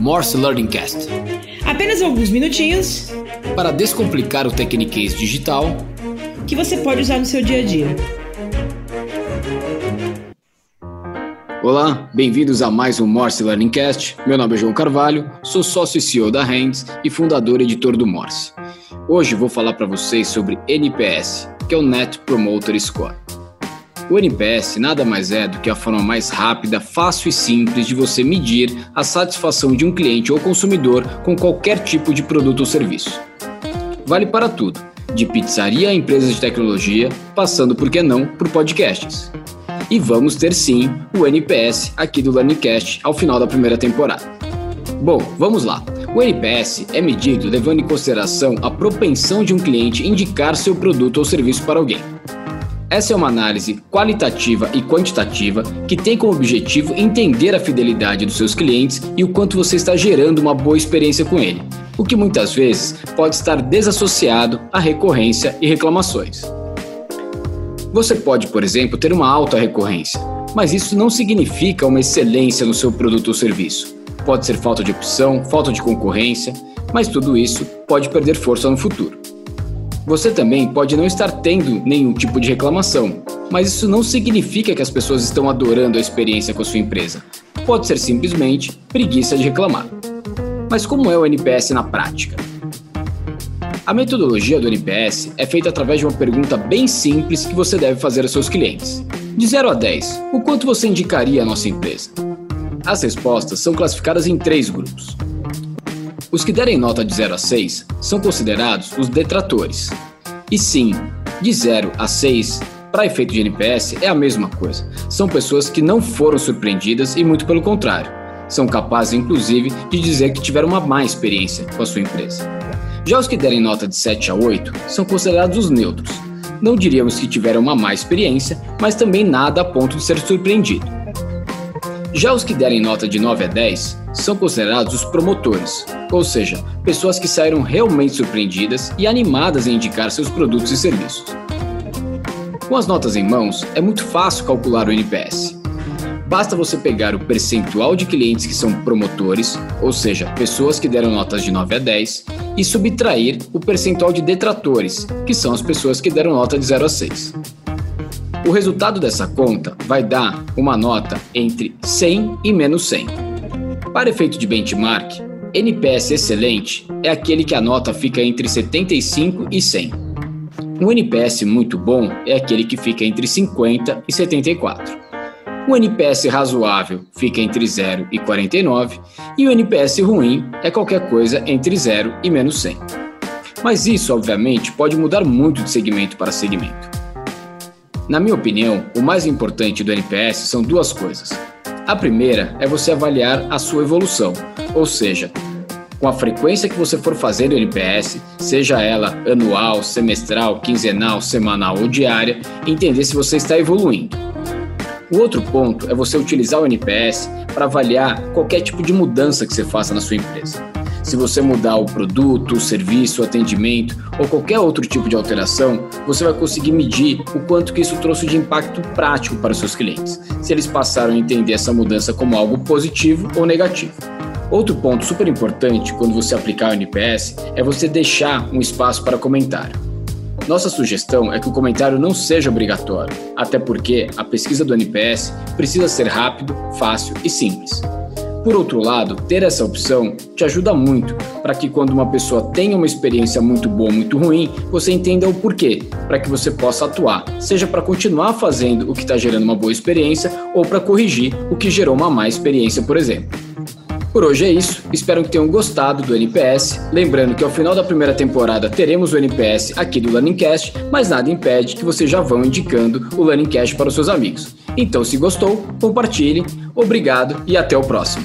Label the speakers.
Speaker 1: Morse Learning Cast.
Speaker 2: Apenas alguns minutinhos
Speaker 1: para descomplicar o Tecniquez digital
Speaker 2: que você pode usar no seu dia a dia.
Speaker 1: Olá, bem-vindos a mais um Morse Learning Cast. Meu nome é João Carvalho, sou sócio e CEO da Hands e fundador e editor do Morse. Hoje vou falar para vocês sobre NPS, que é o Net Promoter Score. O NPS nada mais é do que a forma mais rápida, fácil e simples de você medir a satisfação de um cliente ou consumidor com qualquer tipo de produto ou serviço. Vale para tudo, de pizzaria a empresas de tecnologia, passando por que não por podcasts. E vamos ter sim o NPS aqui do LearningCast ao final da primeira temporada. Bom, vamos lá. O NPS é medido levando em consideração a propensão de um cliente indicar seu produto ou serviço para alguém. Essa é uma análise qualitativa e quantitativa que tem como objetivo entender a fidelidade dos seus clientes e o quanto você está gerando uma boa experiência com ele, o que muitas vezes pode estar desassociado à recorrência e reclamações. Você pode, por exemplo, ter uma alta recorrência, mas isso não significa uma excelência no seu produto ou serviço. Pode ser falta de opção, falta de concorrência, mas tudo isso pode perder força no futuro. Você também pode não estar tendo nenhum tipo de reclamação, mas isso não significa que as pessoas estão adorando a experiência com a sua empresa. Pode ser simplesmente preguiça de reclamar. Mas como é o NPS na prática? A metodologia do NPS é feita através de uma pergunta bem simples que você deve fazer aos seus clientes. De 0 a 10, o quanto você indicaria a nossa empresa? As respostas são classificadas em três grupos. Os que derem nota de 0 a 6 são considerados os detratores. E sim, de 0 a 6, para efeito de NPS, é a mesma coisa. São pessoas que não foram surpreendidas e muito pelo contrário. São capazes, inclusive, de dizer que tiveram uma má experiência com a sua empresa. Já os que derem nota de 7 a 8 são considerados os neutros. Não diríamos que tiveram uma má experiência, mas também nada a ponto de ser surpreendido. Já os que derem nota de 9 a 10 são considerados os promotores, ou seja, pessoas que saíram realmente surpreendidas e animadas em indicar seus produtos e serviços. Com as notas em mãos, é muito fácil calcular o NPS. Basta você pegar o percentual de clientes que são promotores, ou seja, pessoas que deram notas de 9 a 10, e subtrair o percentual de detratores, que são as pessoas que deram nota de 0 a 6. O resultado dessa conta vai dar uma nota entre 100 e menos 100. Para efeito de benchmark, NPS excelente é aquele que a nota fica entre 75 e 100. Um NPS muito bom é aquele que fica entre 50 e 74. Um NPS razoável fica entre 0 e 49 e o NPS ruim é qualquer coisa entre 0 e menos 100. Mas isso, obviamente, pode mudar muito de segmento para segmento. Na minha opinião, o mais importante do NPS são duas coisas. A primeira é você avaliar a sua evolução, ou seja, com a frequência que você for fazer o NPS, seja ela anual, semestral, quinzenal, semanal ou diária, entender se você está evoluindo. O outro ponto é você utilizar o NPS para avaliar qualquer tipo de mudança que você faça na sua empresa. Se você mudar o produto, o serviço, o atendimento ou qualquer outro tipo de alteração, você vai conseguir medir o quanto que isso trouxe de impacto prático para os seus clientes, se eles passaram a entender essa mudança como algo positivo ou negativo. Outro ponto super importante quando você aplicar o NPS é você deixar um espaço para comentário. Nossa sugestão é que o comentário não seja obrigatório, até porque a pesquisa do NPS precisa ser rápido, fácil e simples. Por outro lado, ter essa opção te ajuda muito para que quando uma pessoa tenha uma experiência muito boa, muito ruim, você entenda o porquê, para que você possa atuar, seja para continuar fazendo o que está gerando uma boa experiência ou para corrigir o que gerou uma má experiência, por exemplo. Por hoje é isso, espero que tenham gostado do NPS. Lembrando que ao final da primeira temporada teremos o NPS aqui do Learningcast, mas nada impede que vocês já vão indicando o Learningcast para os seus amigos. Então, se gostou, compartilhe. Obrigado e até o próximo.